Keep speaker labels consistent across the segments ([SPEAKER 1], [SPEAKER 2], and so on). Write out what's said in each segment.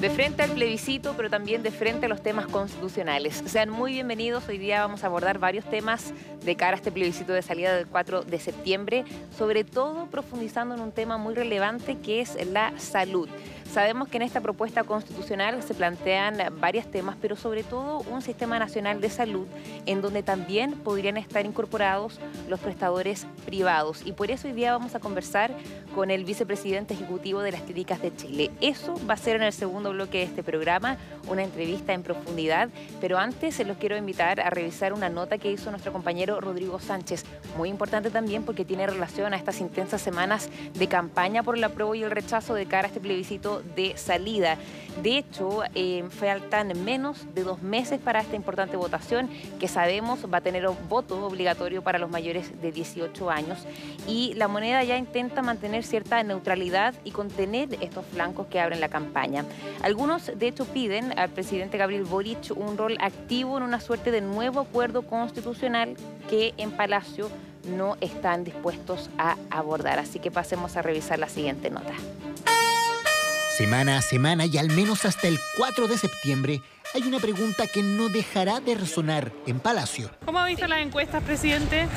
[SPEAKER 1] de frente al plebiscito, pero también de frente a los temas constitucionales. Sean muy bienvenidos. Hoy día vamos a abordar varios temas de cara a este plebiscito de salida del 4 de septiembre, sobre todo profundizando en un tema muy relevante que es la salud. Sabemos que en esta propuesta constitucional se plantean varios temas, pero sobre todo un sistema nacional de salud en donde también podrían estar incorporados los prestadores privados. Y por eso hoy día vamos a conversar con el vicepresidente ejecutivo de las clínicas de Chile. Eso va a ser en el segundo bloque de este programa, una entrevista en profundidad, pero antes se los quiero invitar a revisar una nota que hizo nuestro compañero Rodrigo Sánchez, muy importante también porque tiene relación a estas intensas semanas de campaña por el apruebo y el rechazo de cara a este plebiscito de salida. De hecho, eh, faltan menos de dos meses para esta importante votación que sabemos va a tener un voto obligatorio para los mayores de 18 años y la moneda ya intenta mantener cierta neutralidad y contener estos flancos que abren la campaña. Algunos, de hecho, piden al presidente Gabriel Boric un rol activo en una suerte de nuevo acuerdo constitucional que en Palacio no están dispuestos a abordar. Así que pasemos a revisar la siguiente nota.
[SPEAKER 2] Semana a semana y al menos hasta el 4 de septiembre hay una pregunta que no dejará de resonar en Palacio.
[SPEAKER 3] ¿Cómo ha visto las encuestas, presidente?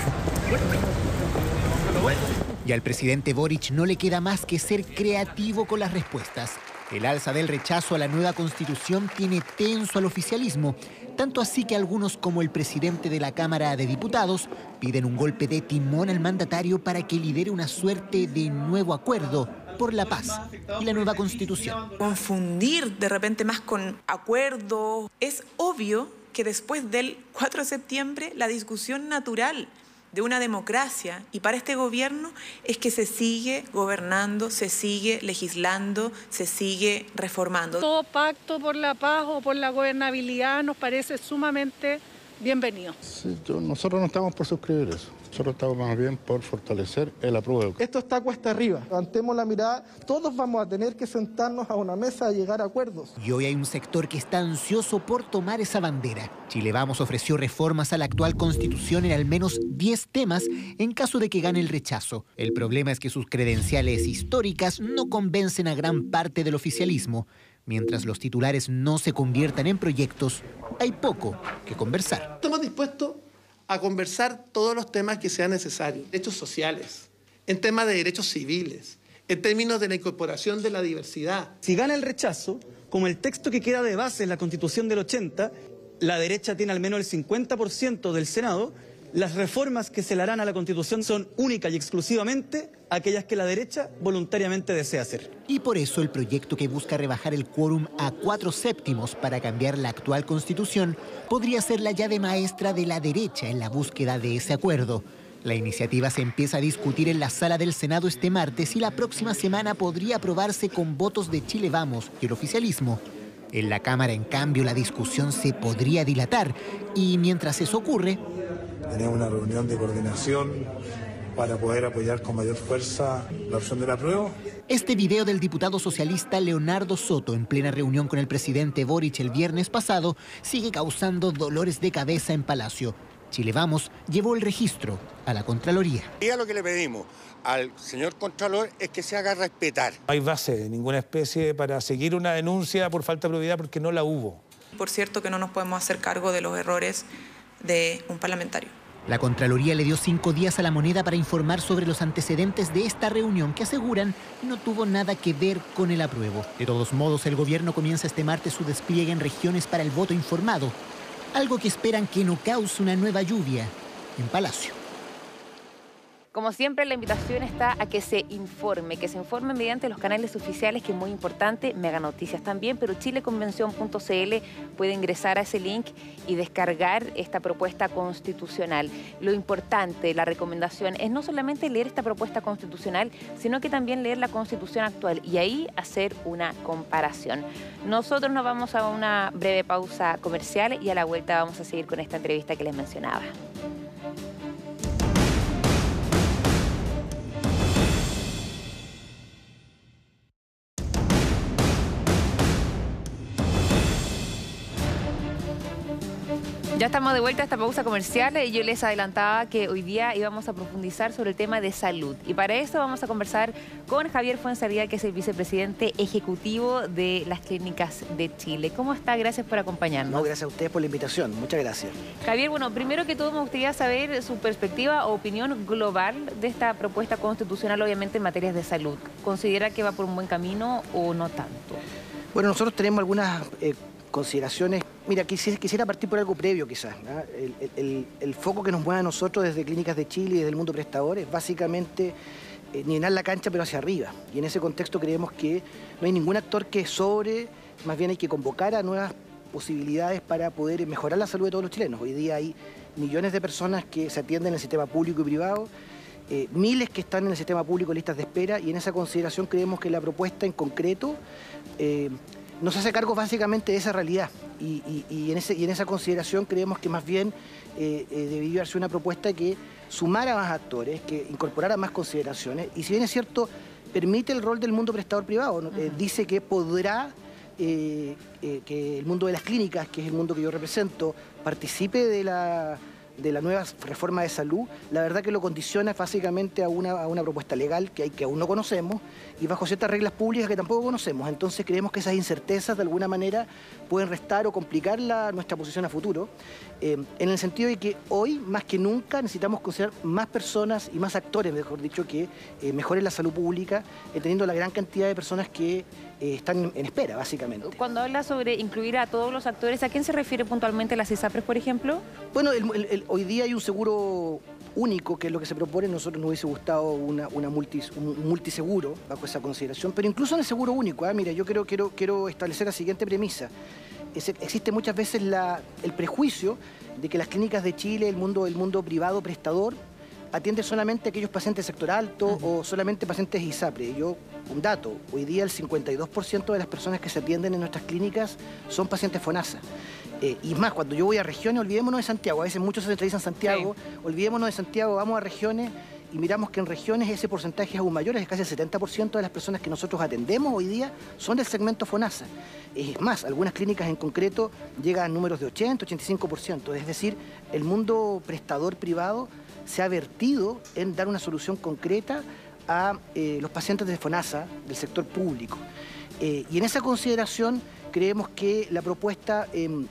[SPEAKER 2] Y al presidente Boric no le queda más que ser creativo con las respuestas. El alza del rechazo a la nueva constitución tiene tenso al oficialismo, tanto así que algunos como el presidente de la Cámara de Diputados piden un golpe de timón al mandatario para que lidere una suerte de nuevo acuerdo por la paz y la nueva constitución.
[SPEAKER 4] Confundir de repente más con acuerdo. Es obvio que después del 4 de septiembre la discusión natural de una democracia y para este gobierno es que se sigue gobernando, se sigue legislando, se sigue reformando.
[SPEAKER 3] Todo pacto por la paz o por la gobernabilidad nos parece sumamente bienvenido.
[SPEAKER 5] nosotros no estamos por suscribir eso. Nosotros estamos más bien por fortalecer el apruebo.
[SPEAKER 6] Esto está cuesta arriba. Levantemos la mirada. Todos vamos a tener que sentarnos a una mesa a llegar a acuerdos.
[SPEAKER 2] Y hoy hay un sector que está ansioso por tomar esa bandera. Chile Vamos ofreció reformas a la actual constitución en al menos 10 temas en caso de que gane el rechazo. El problema es que sus credenciales históricas no convencen a gran parte del oficialismo. Mientras los titulares no se conviertan en proyectos, hay poco que conversar.
[SPEAKER 7] Estamos dispuestos a conversar todos los temas que sean necesarios, derechos sociales, en temas de derechos civiles, en términos de la incorporación de la diversidad.
[SPEAKER 8] Si gana el rechazo, como el texto que queda de base en la Constitución del 80, la derecha tiene al menos el 50% del Senado, las reformas que se le harán a la Constitución son únicas y exclusivamente aquellas que la derecha voluntariamente desea hacer.
[SPEAKER 2] Y por eso el proyecto que busca rebajar el quórum a cuatro séptimos para cambiar la actual Constitución podría ser la llave maestra de la derecha en la búsqueda de ese acuerdo. La iniciativa se empieza a discutir en la sala del Senado este martes y la próxima semana podría aprobarse con votos de Chile Vamos y el oficialismo. En la Cámara, en cambio, la discusión se podría dilatar y mientras eso ocurre,
[SPEAKER 9] Teníamos una reunión de coordinación para poder apoyar con mayor fuerza la opción de la prueba.
[SPEAKER 2] Este video del diputado socialista Leonardo Soto en plena reunión con el presidente Boric el viernes pasado sigue causando dolores de cabeza en Palacio. Chile Vamos llevó el registro a la Contraloría.
[SPEAKER 10] Y lo que le pedimos al señor Contralor es que se haga respetar.
[SPEAKER 11] No hay base de ninguna especie para seguir una denuncia por falta de probidad porque no la hubo.
[SPEAKER 4] Por cierto que no nos podemos hacer cargo de los errores de un parlamentario.
[SPEAKER 2] La Contraloría le dio cinco días a la moneda para informar sobre los antecedentes de esta reunión que aseguran no tuvo nada que ver con el apruebo. De todos modos, el gobierno comienza este martes su despliegue en regiones para el voto informado, algo que esperan que no cause una nueva lluvia en Palacio.
[SPEAKER 1] Como siempre, la invitación está a que se informe, que se informe mediante los canales oficiales, que es muy importante, Mega Noticias también, pero chileconvención.cl puede ingresar a ese link y descargar esta propuesta constitucional. Lo importante, la recomendación, es no solamente leer esta propuesta constitucional, sino que también leer la constitución actual y ahí hacer una comparación. Nosotros nos vamos a una breve pausa comercial y a la vuelta vamos a seguir con esta entrevista que les mencionaba. Ya estamos de vuelta a esta pausa comercial y yo les adelantaba que hoy día íbamos a profundizar sobre el tema de salud. Y para eso vamos a conversar con Javier Fuenzalía, que es el vicepresidente ejecutivo de las clínicas de Chile. ¿Cómo está? Gracias por acompañarnos.
[SPEAKER 12] No, gracias a ustedes por la invitación. Muchas gracias.
[SPEAKER 1] Javier, bueno, primero que todo me gustaría saber su perspectiva o opinión global de esta propuesta constitucional, obviamente en materias de salud. ¿Considera que va por un buen camino o no tanto?
[SPEAKER 12] Bueno, nosotros tenemos algunas eh, consideraciones. Mira, quisiera, partir por algo previo quizás. El, foco que nos mueve a nosotros desde Clínicas de Chile y desde el mundo prestador es básicamente eh, llenar la cancha pero hacia arriba. Y en ese contexto creemos que no hay ningún actor que sobre, más bien hay que convocar a nuevas posibilidades para poder mejorar la salud de todos los chilenos. Hoy día hay millones de personas que se atienden en el sistema público y privado, eh, miles que están en el sistema público listas de espera y en esa consideración creemos que la propuesta en concreto eh, nos hace cargo básicamente de esa realidad. Y, en, esa consideración creemos que más bien eh, eh, debería una propuesta que sumara más actores, que incorporara más consideraciones. Y si bien es cierto, permite el rol del mundo prestador privado, eh, dice que podrá que el mundo de las clínicas, que es el mundo que yo represento, participe de la de la nueva reforma de salud, la verdad que lo condiciona básicamente a una, una, propuesta legal que, hay, que aún no conocemos y bajo ciertas reglas públicas que tampoco conocemos. Entonces creemos que esas incertezas de alguna manera pueden restar o complicar nuestra posición a futuro, eh, en el sentido de que hoy más que nunca necesitamos considerar más personas y más actores, mejor dicho, que eh, mejoren la salud pública, eh, teniendo la gran cantidad de personas que están en espera, básicamente.
[SPEAKER 1] Cuando habla sobre incluir a todos los actores, ¿a quién se refiere puntualmente las ISAPRES, por ejemplo?
[SPEAKER 12] Bueno, hoy día hay un seguro único, que es lo que se propone, nosotros nos hubiese gustado una, una un multiseguro bajo esa consideración, pero incluso en el seguro único, ¿eh? mira, yo quiero, quiero, quiero establecer la siguiente premisa. existe muchas veces el prejuicio de que las clínicas de Chile, el mundo, el mundo privado prestador, atiende solamente aquellos pacientes sector alto o solamente pacientes ISAPRE. Yo, un dato, hoy día el 52% de las personas que se atienden en nuestras clínicas son pacientes FONASA. Eh, y más, cuando yo voy a regiones, olvidémonos de Santiago. A veces muchos se centralizan en Santiago, olvidémonos de Santiago, vamos a regiones y miramos que en regiones ese porcentaje es aún mayor, es casi el 70% de las personas que nosotros atendemos hoy día son del segmento FONASA. Es más, algunas clínicas en concreto llegan a números de 80, 85%. Es decir, el mundo prestador privado se ha vertido en dar una solución concreta a eh, los pacientes de FONASA del sector público. Eh, y en esa consideración creemos que la propuesta em,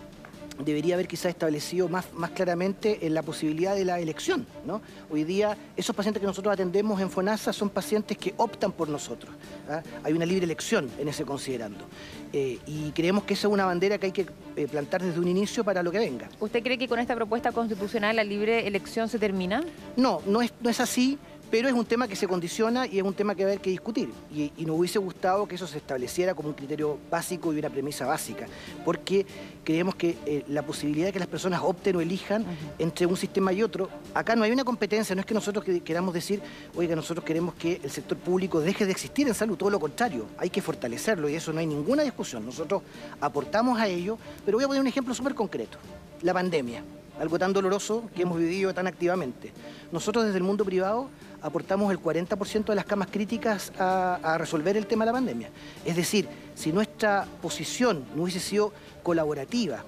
[SPEAKER 12] debería haber quizás establecido más, más claramente en la posibilidad de la elección. ¿no? Hoy día, esos pacientes que nosotros atendemos en FONASA son pacientes que optan por nosotros. ¿ah? Hay una libre elección en ese considerando. Eh, y creemos que esa es una bandera que hay que eh, plantar desde un inicio para lo que venga.
[SPEAKER 1] ¿Usted cree que con esta propuesta constitucional la libre elección se termina?
[SPEAKER 12] No, no es, no es así pero es un tema que se condiciona y es un tema que va a haber que discutir. Y, nos hubiese gustado que eso se estableciera como un criterio básico y una premisa básica, porque creemos que eh, la posibilidad de que las personas opten o elijan entre un sistema y otro, acá no hay una competencia, no es que nosotros queramos decir, oiga, nosotros queremos que el sector público deje de existir en salud, todo lo contrario, hay que fortalecerlo y eso no hay ninguna discusión. Nosotros aportamos a ello, pero voy a poner un ejemplo súper concreto, la pandemia algo tan doloroso que hemos vivido tan activamente. Nosotros desde el mundo privado aportamos el 40% de las camas críticas a, resolver el tema de la pandemia. Es decir, si nuestra posición no hubiese sido colaborativa,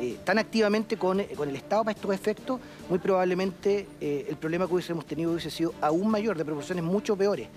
[SPEAKER 12] eh, tan activamente con, el Estado para estos efectos, muy probablemente eh, el problema que hubiésemos tenido hubiese sido aún mayor, de proporciones mucho peores.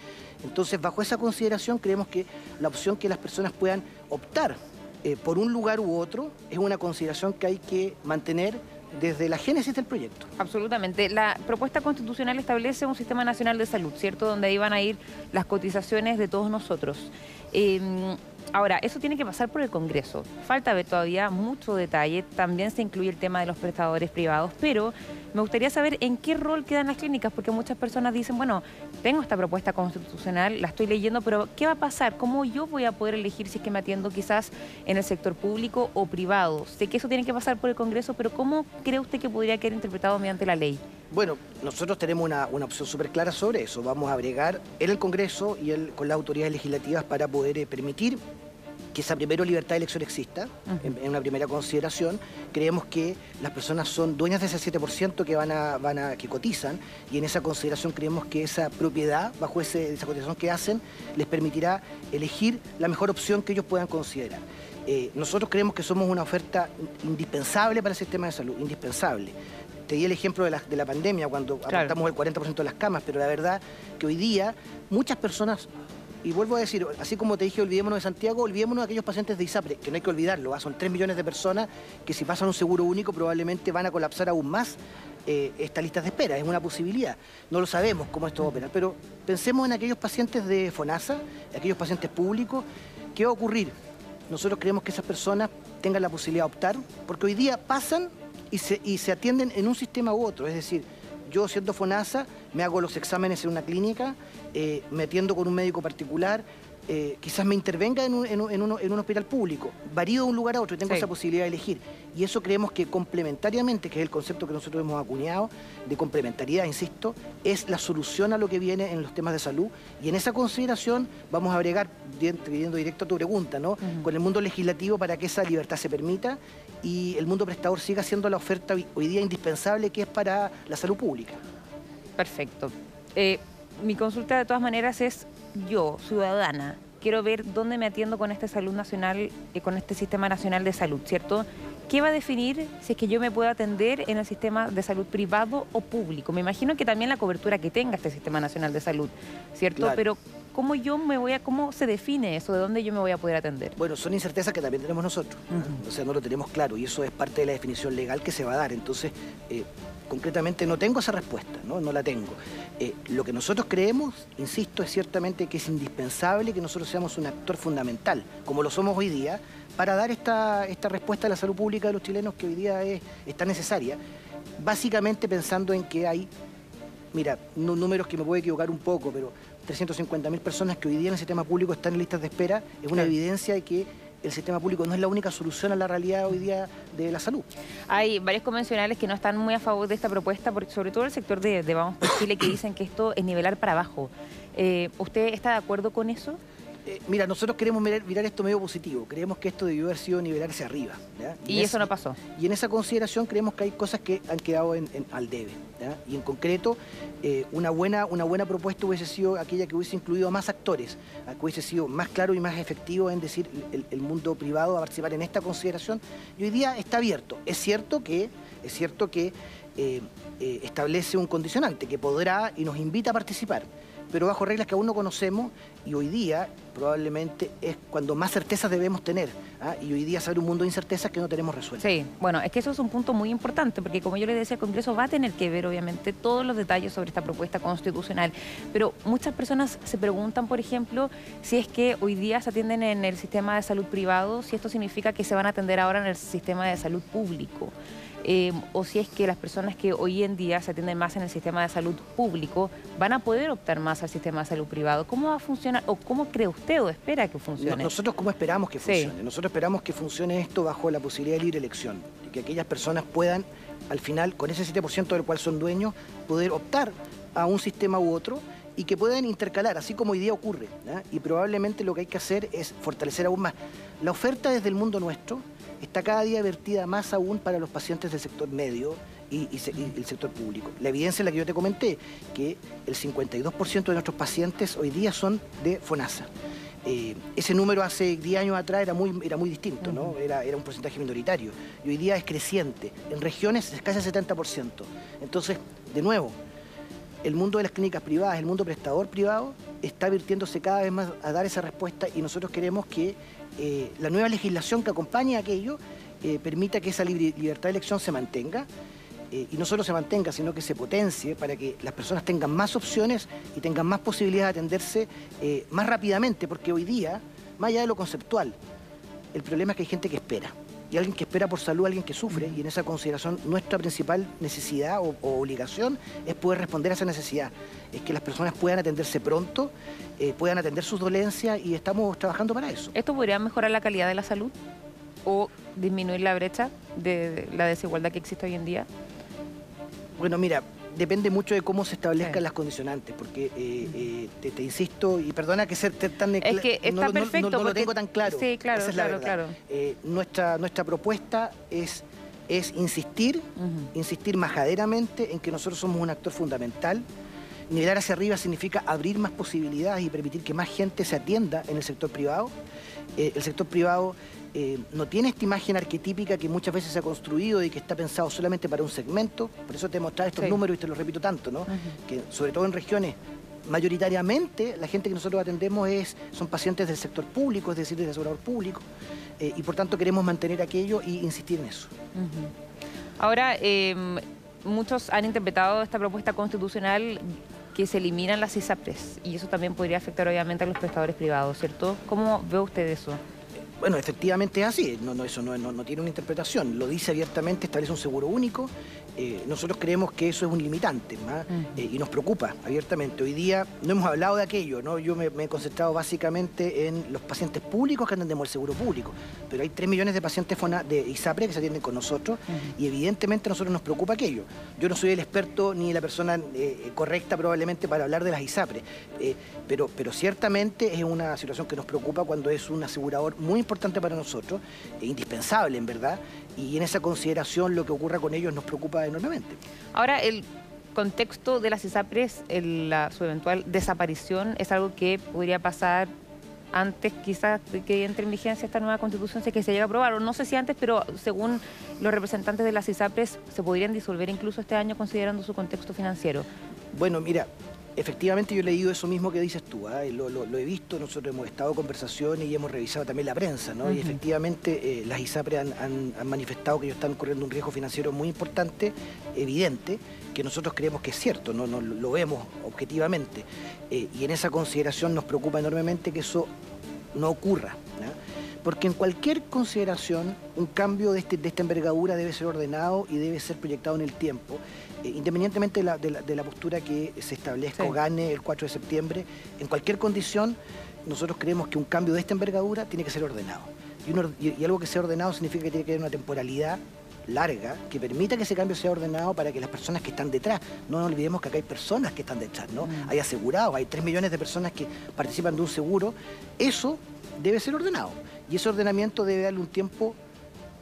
[SPEAKER 12] Entonces, bajo esa consideración, creemos que la opción que las personas puedan optar eh, por un lugar u otro es una consideración que hay que mantener desde la génesis del proyecto.
[SPEAKER 1] Absolutamente. La propuesta constitucional establece un sistema nacional de salud, ¿cierto? Donde iban a ir las cotizaciones de todos nosotros. Em, Ahora, eso tiene que pasar por el Congreso. Falta ver todavía mucho detalle. También se incluye el tema de los prestadores privados, pero me gustaría saber en qué rol quedan las clínicas, porque muchas personas dicen, bueno, tengo esta propuesta constitucional, la estoy leyendo, pero ¿qué va a pasar? ¿Cómo yo voy a poder elegir si es que me atiendo quizás en el sector público o privado? Sé que eso tiene que pasar por el Congreso, pero ¿cómo cree usted que podría quedar interpretado mediante la ley?
[SPEAKER 12] Bueno, nosotros tenemos una, opción súper clara sobre eso. Vamos a agregar en el Congreso y con las autoridades legislativas para poder eh, permitir que esa primera libertad de elección exista, en, una primera consideración. Creemos que las personas son dueñas de ese 7% que, van a, van a, que cotizan y en esa consideración creemos que esa propiedad, bajo esa cotización que hacen, les permitirá elegir la mejor opción que ellos puedan considerar. Eh, nosotros creemos que somos una oferta indispensable para el sistema de salud, indispensable. Te di el ejemplo de la, de la pandemia, cuando
[SPEAKER 1] Claro.
[SPEAKER 12] el 40% de las camas, pero la verdad que hoy día muchas personas, y vuelvo a decir, así como te dije, olvidémonos de Santiago, olvidémonos de aquellos pacientes de ISAPRE, que no hay que olvidarlo, ¿ah? son 3 millones de personas que si pasan un seguro único probablemente van a colapsar aún más eh, estas listas de espera, es una posibilidad. No lo sabemos cómo esto va a operar, pero pensemos en aquellos pacientes de FONASA, aquellos pacientes públicos, ¿qué va a ocurrir? Nosotros creemos que esas personas tengan la posibilidad de optar, porque hoy día pasan y se, atienden en un sistema u otro, es decir, yo siendo FONASA me hago los exámenes en una clínica, eh, me atiendo con un médico particular, eh, quizás me intervenga en un, en un- en uno- en un hospital público, varío de un lugar a otro y tengo
[SPEAKER 1] Sí.
[SPEAKER 12] esa posibilidad de elegir. Y eso creemos que complementariamente, que es el concepto que nosotros hemos acuñado, de complementariedad, insisto, es la solución a lo que viene en los temas de salud. Y en esa consideración vamos a agregar, yendo directo a tu pregunta, ¿no? con el mundo legislativo para que esa libertad se permita y el mundo prestador siga siendo la oferta hoy- hoy día indispensable que es para la salud pública.
[SPEAKER 1] Perfecto. Eh, mi consulta de todas maneras es yo, ciudadana, quiero ver dónde me atiendo con este salud nacional, eh, con este sistema nacional de salud, ¿cierto? ¿Qué va a definir si es que yo me puedo atender en el sistema de salud privado o público? Me imagino que también la cobertura que tenga este sistema nacional de salud, ¿cierto?
[SPEAKER 12] Claro.
[SPEAKER 1] Pero ¿cómo yo me voy a, cómo se define eso? ¿De dónde yo me voy a poder atender?
[SPEAKER 12] Bueno, son incertezas que también tenemos nosotros. ¿no? O sea, no lo tenemos claro y eso es parte de la definición legal que se va a dar. Entonces, eh, concretamente no tengo esa respuesta, no, no la tengo. Eh, lo que nosotros creemos, insisto, es ciertamente que es indispensable que nosotros seamos un actor fundamental, como lo somos hoy día, para dar esta, esta respuesta a la salud pública de los chilenos que hoy día es, está necesaria. Básicamente pensando en que hay mira, números que me puedo equivocar un poco, pero 350.000 personas que hoy día en el sistema público están en listas de espera es una evidencia de que el sistema público no es la única solución a la realidad hoy día de la salud.
[SPEAKER 1] Hay varios convencionales que no están muy a favor de esta propuesta, porque sobre todo el sector de, de Vamos por Chile, que dicen que esto es nivelar para abajo. Eh, ¿Usted está de acuerdo con eso?
[SPEAKER 12] Eh, mira, nosotros queremos mirar, mirar esto medio positivo. Creemos que esto debió haber sido nivelarse arriba. ¿ya?
[SPEAKER 1] Y eso no pasó.
[SPEAKER 12] Y en esa consideración creemos que hay cosas que han quedado en- en- al debe. ¿ya? Y en concreto, eh, una, buena, una buena propuesta hubiese sido aquella que hubiese incluido a más actores, a que hubiese sido más claro y más efectivo en decir el, el mundo privado a participar en esta consideración. Y hoy día está abierto. Es cierto que, es cierto que eh, establece un condicionante que podrá y nos invita a participar pero bajo reglas que aún no conocemos y hoy día probablemente es cuando más certezas debemos tener. ¿ah? Y hoy día se abre un mundo de incertezas que no tenemos resuelto.
[SPEAKER 1] Sí, bueno, es que eso es un punto muy importante, porque como yo le decía, el Congreso va a tener que ver, obviamente, todos los detalles sobre esta propuesta constitucional. Pero muchas personas se preguntan, por ejemplo, si es que hoy día se atienden en el sistema de salud privado, si esto significa que se van a atender ahora en el sistema de salud público. Eh, o si es que las personas que hoy en día se atienden más en el sistema de salud público van a poder optar más al sistema de salud privado. ¿Cómo va a funcionar o cómo cree usted o espera que funcione?
[SPEAKER 12] No- Nosotros cómo esperamos que
[SPEAKER 1] Sí.
[SPEAKER 12] funcione. Nosotros esperamos que funcione esto bajo la posibilidad de libre elección. Y que aquellas personas puedan, al final, con ese 7% del cual son dueños, poder optar a un sistema u otro y que puedan intercalar, así como hoy día ocurre. ¿ya? Y probablemente lo que hay que hacer es fortalecer aún más. La oferta desde el mundo nuestro está cada día vertida más aún para los pacientes del sector medio y, y se- y el sector público. La evidencia es la que yo te comenté, que el 52% de nuestros pacientes hoy día son de FONASA. Eh, ese número hace 10 años atrás era muy, era muy distinto, ¿no? Era, era un porcentaje minoritario. Y hoy día es creciente. En regiones es casi el 70%. Entonces, de nuevo, el mundo de las clínicas privadas, el mundo prestador privado, está virtiéndose cada vez más a dar esa respuesta y nosotros queremos que eh, la nueva legislación que acompañe a aquello eh, permita que esa libertad de elección se mantenga eh, y no solo se mantenga, sino que se potencie para que las personas tengan más opciones y tengan más posibilidades de atenderse más rápidamente, porque hoy día, más allá de lo conceptual, el problema es que hay gente que espera. Y alguien que espera por salud, alguien que sufre, y en esa consideración nuestra principal necesidad o, o obligación es poder responder a esa necesidad. Es que las personas puedan atenderse pronto, eh, puedan atender sus dolencias y estamos trabajando para eso.
[SPEAKER 1] ¿Esto podría mejorar la calidad de la salud o disminuir la brecha de la desigualdad que existe hoy en día?
[SPEAKER 12] Bueno, mira, depende mucho de cómo se establezcan
[SPEAKER 1] Sí.
[SPEAKER 12] las condicionantes, porque eh, eh, te, te insisto, y perdona que ser tan
[SPEAKER 1] Es que está
[SPEAKER 12] no, no- no-
[SPEAKER 1] perfecto,
[SPEAKER 12] no lo tengo tan claro.
[SPEAKER 1] Sí, claro,
[SPEAKER 12] Esa es la
[SPEAKER 1] claro, claro.
[SPEAKER 12] Eh, nuestra, nuestra propuesta es, es insistir, insistir majaderamente en que nosotros somos un actor fundamental. Nivelar hacia arriba significa abrir más posibilidades y permitir que más gente se atienda en el sector privado. El sector privado eh, no tiene esta imagen arquetípica que muchas veces se ha construido y que está pensado solamente para un segmento. Por eso te he mostrado estos números y te los repito tanto, ¿no? Que sobre todo en regiones mayoritariamente la gente que nosotros atendemos es, son pacientes del sector público, es decir, del asegurador público, eh, y por tanto queremos mantener aquello y insistir en eso.
[SPEAKER 1] Ahora, em, muchos han interpretado esta propuesta constitucional que se eliminan las ISAPRES y eso también podría afectar obviamente a los prestadores privados, ¿cierto? ¿Cómo ve usted eso?
[SPEAKER 12] Bueno, efectivamente es así, no, no, eso no, no, tiene una interpretación, lo dice abiertamente, establece un seguro único, eh, nosotros creemos que eso es un limitante eh, y nos preocupa abiertamente. Hoy día no hemos hablado de aquello, ¿no? yo me, he concentrado básicamente en los pacientes públicos que atendemos el seguro público, pero hay 3 millones de pacientes de ISAPRE que se atienden con nosotros y evidentemente a nosotros nos preocupa aquello. Yo no soy el experto ni la persona eh, correcta probablemente para hablar de las ISAPRE, pero, pero ciertamente es una situación que nos preocupa cuando es un asegurador muy importante importante para nosotros, e indispensable en verdad, y en esa consideración lo que ocurra con ellos nos preocupa enormemente.
[SPEAKER 1] Ahora, el contexto de las ISAPRES, la, su eventual desaparición, es algo que podría pasar antes quizás de que entre en vigencia esta nueva constitución, si que se llega a aprobar, o no sé si antes, pero según los representantes de las ISAPRES, se podrían disolver incluso este año considerando su contexto financiero.
[SPEAKER 12] Bueno, mira, Efectivamente yo he leído eso mismo que dices tú, ¿ah? lo, he visto, nosotros hemos estado en conversaciones y hemos revisado también la prensa, ¿no? Y efectivamente eh, las ISAPRE han, manifestado que ellos están corriendo un riesgo financiero muy importante, evidente, que nosotros creemos que es cierto, no, lo vemos objetivamente. Eh, y en esa consideración nos preocupa enormemente que eso no ocurra. Porque en cualquier consideración, un cambio de, este, de esta envergadura debe ser ordenado y debe ser proyectado en el tiempo. Independientemente de la, postura que se establezca o gane el 4 de septiembre, en cualquier condición, nosotros creemos que un cambio de esta envergadura tiene que ser ordenado. Y, algo que sea ordenado significa que tiene que haber una temporalidad larga que permita que ese cambio sea ordenado para que las personas que están detrás, no nos olvidemos que acá hay personas que están detrás, ¿no? Mm. Hay asegurados, hay 3 millones de personas que participan de un seguro, eso debe ser ordenado. Y ese ordenamiento debe darle un tiempo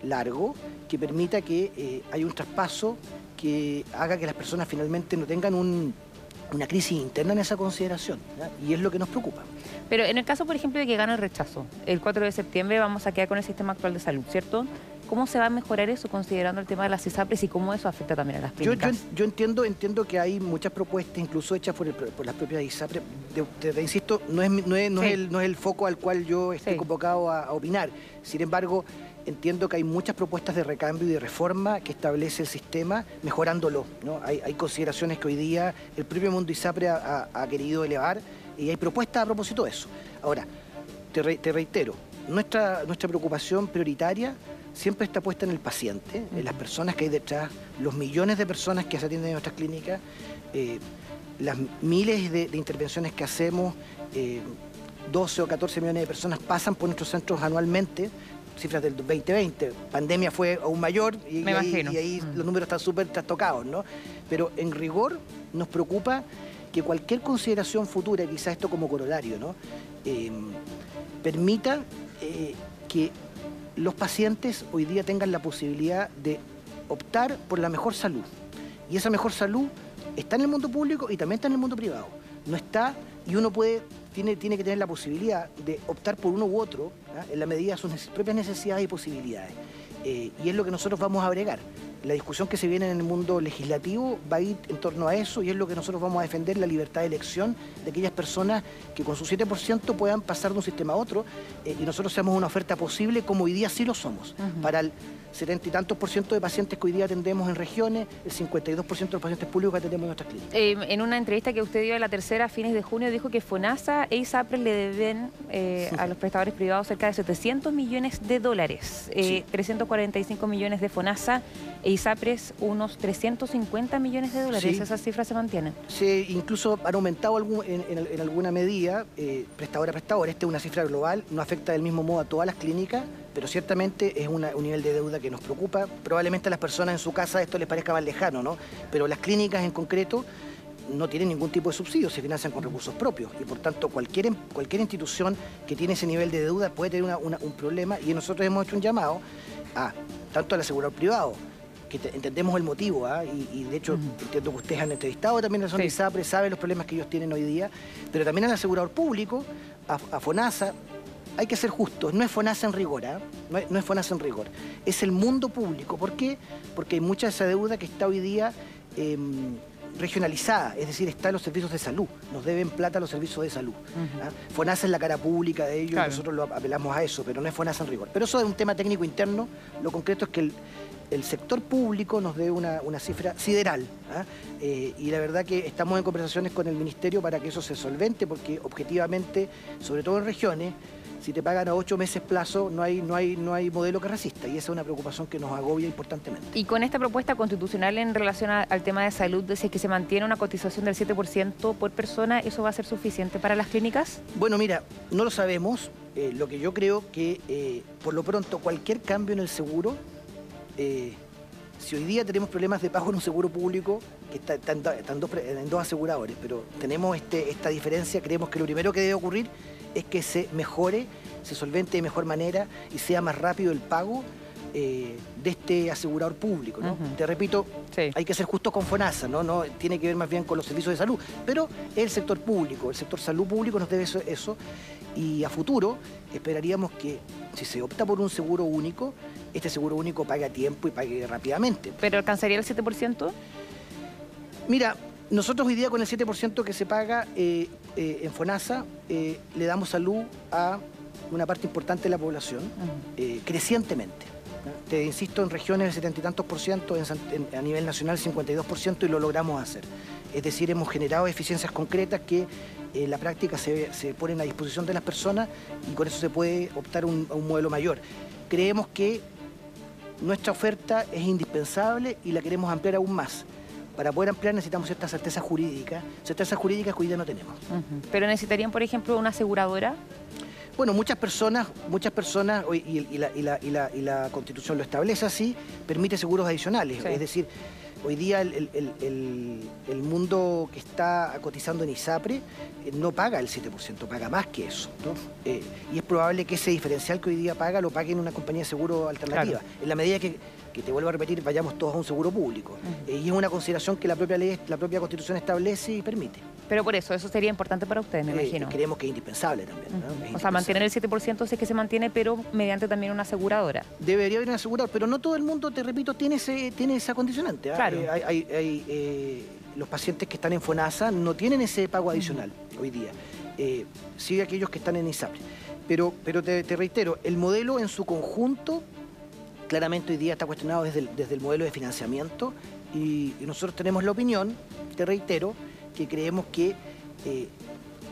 [SPEAKER 12] largo que permita que eh, haya un traspaso que haga que las personas finalmente no tengan una crisis interna en esa consideración. Y es lo que nos preocupa.
[SPEAKER 1] Pero en el caso, por ejemplo, de que gane el rechazo, el 4 de septiembre vamos a quedar con el sistema actual de salud, ¿cierto? ¿Cómo se va a mejorar eso considerando el tema de las ISAPRES y cómo eso afecta también a las clínicas?
[SPEAKER 12] Yo, entiendo, entiendo que hay muchas propuestas, incluso hechas por, las propias ISAPRES. Te, insisto, no es, no, es, el, foco al cual yo estoy convocado a opinar. Sin embargo, entiendo que hay muchas propuestas de recambio y de reforma que establece el sistema mejorándolo. ¿no? Hay, consideraciones que hoy día el propio mundo ISAPRE ha, querido elevar y hay propuestas a propósito de eso. Ahora, te, reitero, nuestra, nuestra preocupación prioritaria siempre está puesta en el paciente, en las personas que hay detrás, los millones de personas que se atienden en nuestras clínicas, eh, las miles de, intervenciones que hacemos, 12 eh, o 14 millones de personas pasan por nuestros centros anualmente, cifras del 2020. Pandemia fue aún mayor y, ahí, mm. los números están súper trastocados, ¿no? Pero en rigor nos preocupa que cualquier consideración futura, quizás esto como corolario, ¿no? Em, permita eh, que los pacientes hoy día tengan la posibilidad de optar por la mejor salud. Y esa mejor salud está en el mundo público y también está en el mundo privado. No está y uno puede tiene, tiene que tener la posibilidad de optar por uno u otro en la medida de sus propias necesidades y posibilidades. Eh, y es lo que nosotros vamos a bregar la discusión que se viene en el mundo legislativo va a ir en torno a eso y es lo que nosotros vamos a defender, la libertad de elección de aquellas personas que con su 7% puedan pasar de un sistema a otro eh, y nosotros seamos una oferta posible como hoy día sí lo somos. Para el 70 y tantos por ciento de pacientes que hoy día atendemos en regiones, el 52% de los pacientes públicos que atendemos en nuestras clínicas.
[SPEAKER 1] Eh, en una entrevista que usted dio a la tercera a fines de junio dijo que FONASA e ISAPRE le deben eh, a los prestadores privados cerca de 700 millones de dólares, 345 millones de FONASA e ISAPRES unos 350 millones de dólares. ¿Esas cifras se mantienen?
[SPEAKER 12] Sí, incluso han aumentado en, alguna medida, eh, prestador a prestador. Esta es una cifra global, no afecta del mismo modo a todas las clínicas, pero ciertamente es un nivel de deuda que nos preocupa. Probablemente a las personas en su casa esto les parezca más lejano, ¿no? Pero las clínicas en concreto no tienen ningún tipo de subsidio, se financian con recursos propios y por tanto cualquier, cualquier institución que tiene ese nivel de deuda puede tener un problema y nosotros hemos hecho un llamado a tanto al asegurador privado que entendemos el motivo, ¿ah? y, de hecho entiendo que ustedes han entrevistado también a la zona de saben los problemas que ellos tienen hoy día, pero también al asegurador público, a, FONASA, hay que ser justos, no es FONASA en rigor, ¿ah? no, es, no es FONASA en rigor, es el mundo público. ¿Por qué? Porque hay mucha de esa deuda que está hoy día em, regionalizada, es decir, está en los servicios de salud, nos deben plata los servicios de salud. ¿ah? FONASA es la cara pública de ellos,
[SPEAKER 1] Claro.
[SPEAKER 12] nosotros lo apelamos a eso, pero no es FONASA en rigor. Pero eso es un tema técnico interno, lo concreto es que el, el sector público nos dé una, una cifra sideral. ¿ah? Eh, y la verdad que estamos en conversaciones con el Ministerio para que eso se solvente, porque objetivamente, sobre todo en regiones, si te pagan a ocho meses plazo, no hay, no hay, no hay modelo que resista. Y esa es una preocupación que nos agobia importantemente.
[SPEAKER 1] Y con esta propuesta constitucional en relación a- al tema de salud, si es que se mantiene una cotización del 7% por persona, ¿eso va a ser suficiente para las clínicas?
[SPEAKER 12] Bueno, mira, no lo sabemos. Eh, lo que yo creo que, eh, por lo pronto, cualquier cambio en el seguro, eh, si hoy día tenemos problemas de pago en un seguro público, que está, está en, do- está en dos, pre- en dos aseguradores, pero tenemos este, esta diferencia, creemos que lo primero que debe ocurrir es que se mejore, se solvente de mejor manera y sea más rápido el pago eh, de este asegurador público. Te repito,
[SPEAKER 1] Sí.
[SPEAKER 12] hay que ser justos con FONASA, ¿no? no tiene que ver más bien con los servicios de salud, pero el sector público, el sector salud público nos debe eso, eso y a futuro esperaríamos que si se opta por un seguro único, este seguro único pague a tiempo y pague rápidamente.
[SPEAKER 1] ¿Pero alcanzaría el 7%?
[SPEAKER 12] Mira, nosotros hoy día con el 7% que se paga eh, eh, en FONASA eh, le damos salud a una parte importante de la población crecientemente. Te insisto, en regiones el setenta y tantos por ciento, en San- en- a nivel nacional 52 por ciento y lo logramos hacer. Es decir, hemos generado eficiencias concretas que en la práctica se, se ponen a disposición de las personas y con eso se puede optar un- a un modelo mayor. Creemos que nuestra oferta es indispensable y la queremos ampliar aún más. Para poder ampliar necesitamos cierta certeza jurídica, certeza jurídica que hoy día no tenemos.
[SPEAKER 1] ¿Pero necesitarían, por ejemplo, una aseguradora?
[SPEAKER 12] Bueno, muchas personas, muchas personas, y, y la, y la- y la- y la Constitución lo establece así, permite seguros adicionales.
[SPEAKER 1] Sí.
[SPEAKER 12] Es decir, hoy día el, el- el- mundo que está cotizando en ISAPRE eh, no paga el 7%, paga más que eso. ¿no? Eh, y es probable que ese diferencial que hoy día paga lo pague en una compañía de seguro alternativa. En la medida que, que te vuelvo a repetir, vayamos todos a un seguro público. Eh, y es una consideración que la propia ley, la propia Constitución establece y permite.
[SPEAKER 1] Pero por eso, eso sería importante para ustedes, me
[SPEAKER 12] Eh,
[SPEAKER 1] imagino.
[SPEAKER 12] creemos que es indispensable también. ¿no? Es
[SPEAKER 1] O sea, mantener el 7% si es que se mantiene, pero mediante también una aseguradora.
[SPEAKER 12] Debería haber un asegurador, pero no todo el mundo, te repito, tiene, ese, tiene esa condicionante. ¿ah?
[SPEAKER 1] Claro.
[SPEAKER 12] Eh, hay- hay- hay, eh, los pacientes que están en FONASA no tienen ese pago adicional hoy día. Eh, sí aquellos que están en ISAPRE. Pero, pero te, te reitero, el modelo en su conjunto claramente hoy día está cuestionado desde el, desde el modelo de financiamiento y, y nosotros tenemos la opinión, te reitero, que creemos que eh,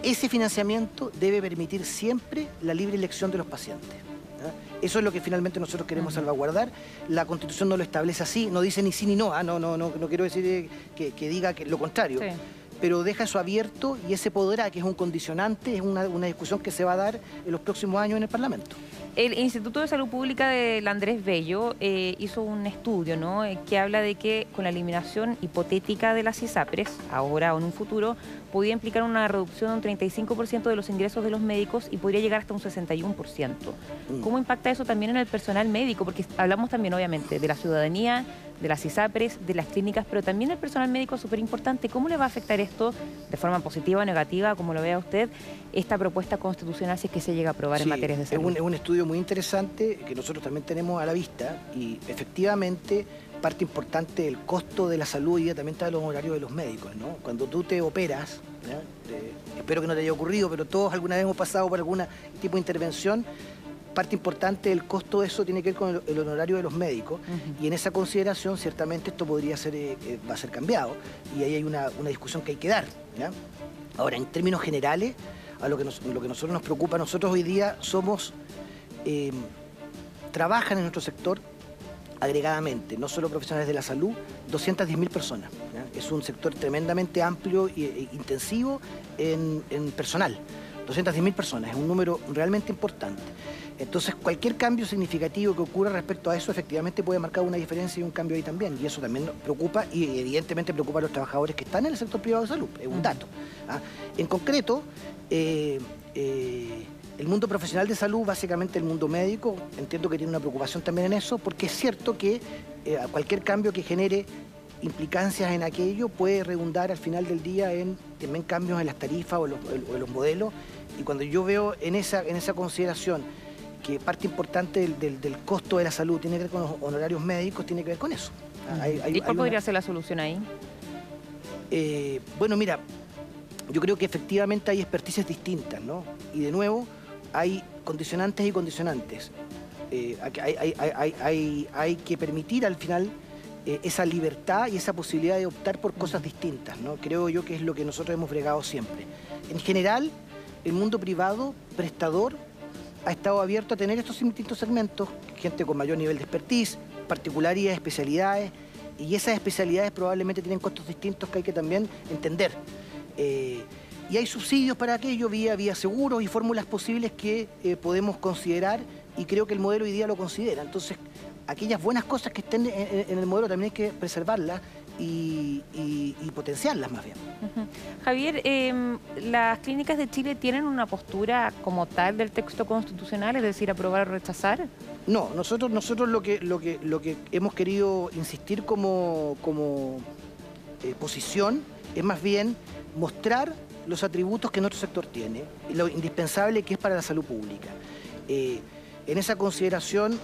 [SPEAKER 12] ese financiamiento debe permitir siempre la libre elección de los pacientes. ¿ah? Eso es lo que finalmente nosotros queremos salvaguardar. La Constitución no lo establece así, no dice ni sí ni no. ¿ah? No, no, no, no quiero decir eh, que, que diga que lo contrario.
[SPEAKER 1] Sí.
[SPEAKER 12] Pero deja eso abierto y ese podrá, que es un condicionante, es una, una discusión que se va a dar en los próximos años en el Parlamento.
[SPEAKER 1] El Instituto de Salud Pública del Andrés Bello eh, hizo un estudio ¿no? Eh, que habla de que con la eliminación hipotética de las ISAPRES, ahora o en un futuro, podría implicar una reducción de un 35% de los ingresos de los médicos y podría llegar hasta un 61%.
[SPEAKER 12] Mm.
[SPEAKER 1] ¿Cómo impacta eso también en el personal médico? Porque hablamos también, obviamente, de la ciudadanía, de las ISAPRES, de las clínicas, pero también el personal médico es súper importante. ¿Cómo le va a afectar esto de forma positiva o negativa, como lo vea usted, esta propuesta constitucional si es que se llega a aprobar en materias de
[SPEAKER 12] es
[SPEAKER 1] salud?
[SPEAKER 12] un, es un estudio muy interesante que nosotros también tenemos a la vista y efectivamente parte importante del costo de la salud hoy día también está en los horarios de los médicos. ¿no? Cuando tú te operas. Eh, espero que no te haya ocurrido, pero todos alguna vez hemos pasado por algún tipo de intervención, parte importante del costo de eso tiene que ver con el, el honorario de los médicos y en esa consideración ciertamente esto podría ser, eh, eh, va a ser cambiado y ahí hay una, una discusión que hay que dar. ¿ya? Ahora, en términos generales, a lo que, nos- lo que nosotros nos preocupa, nosotros hoy día somos, eh, trabajan en nuestro sector agregadamente, no solo profesionales de la salud, 210.000 personas. ¿ya? Es un sector tremendamente amplio e intensivo en, en personal. 210.000 personas, es un número realmente importante. Entonces, cualquier cambio significativo que ocurra respecto a eso, efectivamente puede marcar una diferencia y un cambio ahí también. Y eso también nos preocupa y evidentemente preocupa a los trabajadores que están en el sector privado de salud, es un dato. ¿ah? En concreto, eh, eh, el mundo profesional de salud, básicamente el mundo médico, entiendo que tiene una preocupación también en eso, porque es cierto que eh, cualquier cambio que genere implicancias en aquello puede redundar al final del día en también cambios en las tarifas o, los, en los modelos. Y cuando yo veo en esa, en esa consideración que parte importante del, del, costo de la salud tiene que ver con los honorarios médicos, tiene que ver con eso.
[SPEAKER 1] ¿Y cuál podría ser la solución ahí?
[SPEAKER 12] Eh, bueno, mira, yo creo que efectivamente hay expertices distintas, ¿no? Y de nuevo, hay condicionantes y condicionantes. Eh, hay, que permitir al final eh, esa libertad y esa posibilidad de optar por cosas distintas, ¿no? Creo yo que es lo que nosotros hemos bregado siempre. En general, el mundo privado, prestador, ha estado abierto a tener estos distintos segmentos, gente con mayor nivel de expertise, particularidades, especialidades, y esas especialidades probablemente tienen costos distintos que hay que también entender. Eh, y hay subsidios para aquello, vía, vía seguros y fórmulas posibles que eh, podemos considerar y creo que el modelo hoy día lo considera. Entonces, aquellas buenas cosas que estén en, el modelo también hay que preservarlas y, potenciarlas más bien.
[SPEAKER 1] Javier, em, ¿las clínicas de Chile tienen una postura como tal del texto constitucional, es decir, aprobar o rechazar?
[SPEAKER 12] No, nosotros, nosotros lo, que, lo, que, lo que hemos querido insistir como, como eh, posición es más bien mostrar los atributos que nuestro sector tiene lo indispensable que es para la salud pública. Eh, en esa consideración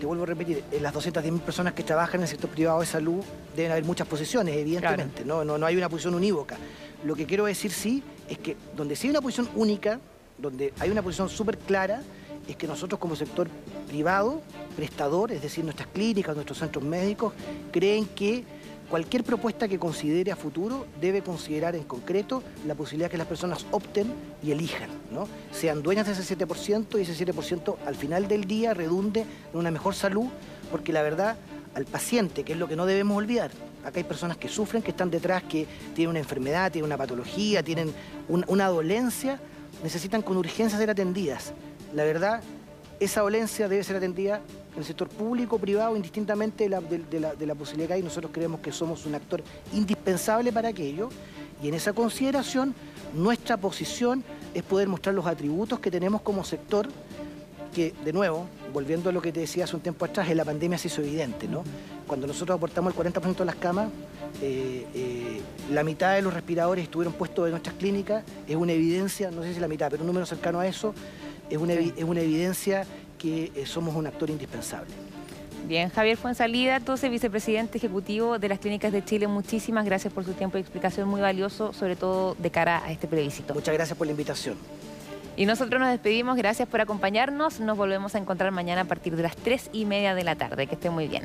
[SPEAKER 12] te vuelvo a repetir, en las 210.000 personas que trabajan en el sector privado de salud deben haber muchas posiciones, evidentemente, no, no, no hay una posición unívoca. Lo que quiero decir sí es que donde sí hay una posición única, donde hay una posición súper clara, es que nosotros como sector privado, prestador, es decir, nuestras clínicas, nuestros centros médicos, creen que cualquier propuesta que considere a futuro debe considerar en concreto la posibilidad que las personas opten y elijan, ¿no? sean dueñas de ese 7% y ese 7% al final del día redunde en una mejor salud, porque la verdad al paciente, que es lo que no debemos olvidar, acá hay personas que sufren, que están detrás, que tienen una enfermedad, tienen una patología, tienen una dolencia, necesitan con urgencia ser atendidas. La verdad, esa dolencia debe ser atendida en el sector público, privado, indistintamente de la, de, la, posibilidad que hay. Nosotros creemos que somos un actor indispensable para aquello y en esa consideración nuestra posición es poder mostrar los atributos que tenemos como sector que, de nuevo, volviendo a lo que te decía hace un tiempo atrás, en la pandemia se hizo evidente, ¿no? Cuando nosotros aportamos el 40% de las camas, eh, eh, la mitad de los respiradores estuvieron puestos en nuestras clínicas, es una evidencia, no sé si la mitad, pero un número cercano a eso, es una, es una evidencia que eh, somos un actor indispensable.
[SPEAKER 1] Bien, Javier Fuensalida, entonces vicepresidente ejecutivo de las Clínicas de Chile, muchísimas gracias por su tiempo y explicación muy valioso, sobre todo de cara a este plebiscito.
[SPEAKER 12] Muchas gracias por la invitación.
[SPEAKER 1] Y nosotros nos despedimos, gracias por acompañarnos, nos volvemos a encontrar mañana a partir de las tres y media de la tarde, que esté muy bien.